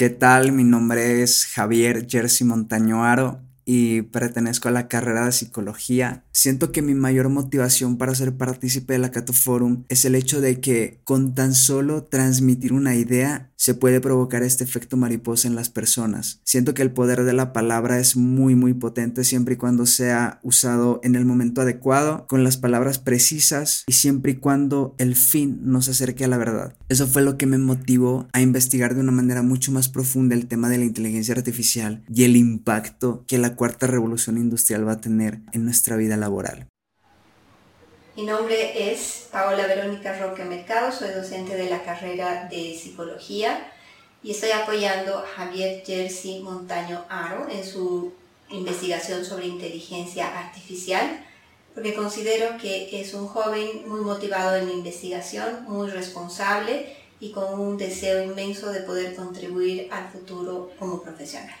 ¿Qué tal? Mi nombre es Javier Jersey Montaño Aro y pertenezco a la carrera de psicología. Siento que mi mayor motivación para ser partícipe de la Forum es el hecho de que con tan solo transmitir una idea se puede provocar este efecto mariposa en las personas. Siento que el poder de la palabra es muy muy potente siempre y cuando sea usado en el momento adecuado, con las palabras precisas y siempre y cuando el fin nos acerque a la verdad. Eso fue lo que me motivó a investigar de una manera mucho más profunda el tema de la inteligencia artificial y el impacto que la cuarta revolución industrial va a tener en nuestra vida laboral. Mi nombre es Paola Verónica Roque Mercado, soy docente de la carrera de psicología y estoy apoyando a Javier Jersey Montaño Aro en su investigación sobre inteligencia artificial, porque considero que es un joven muy motivado en la investigación, muy responsable y con un deseo inmenso de poder contribuir al futuro como profesional.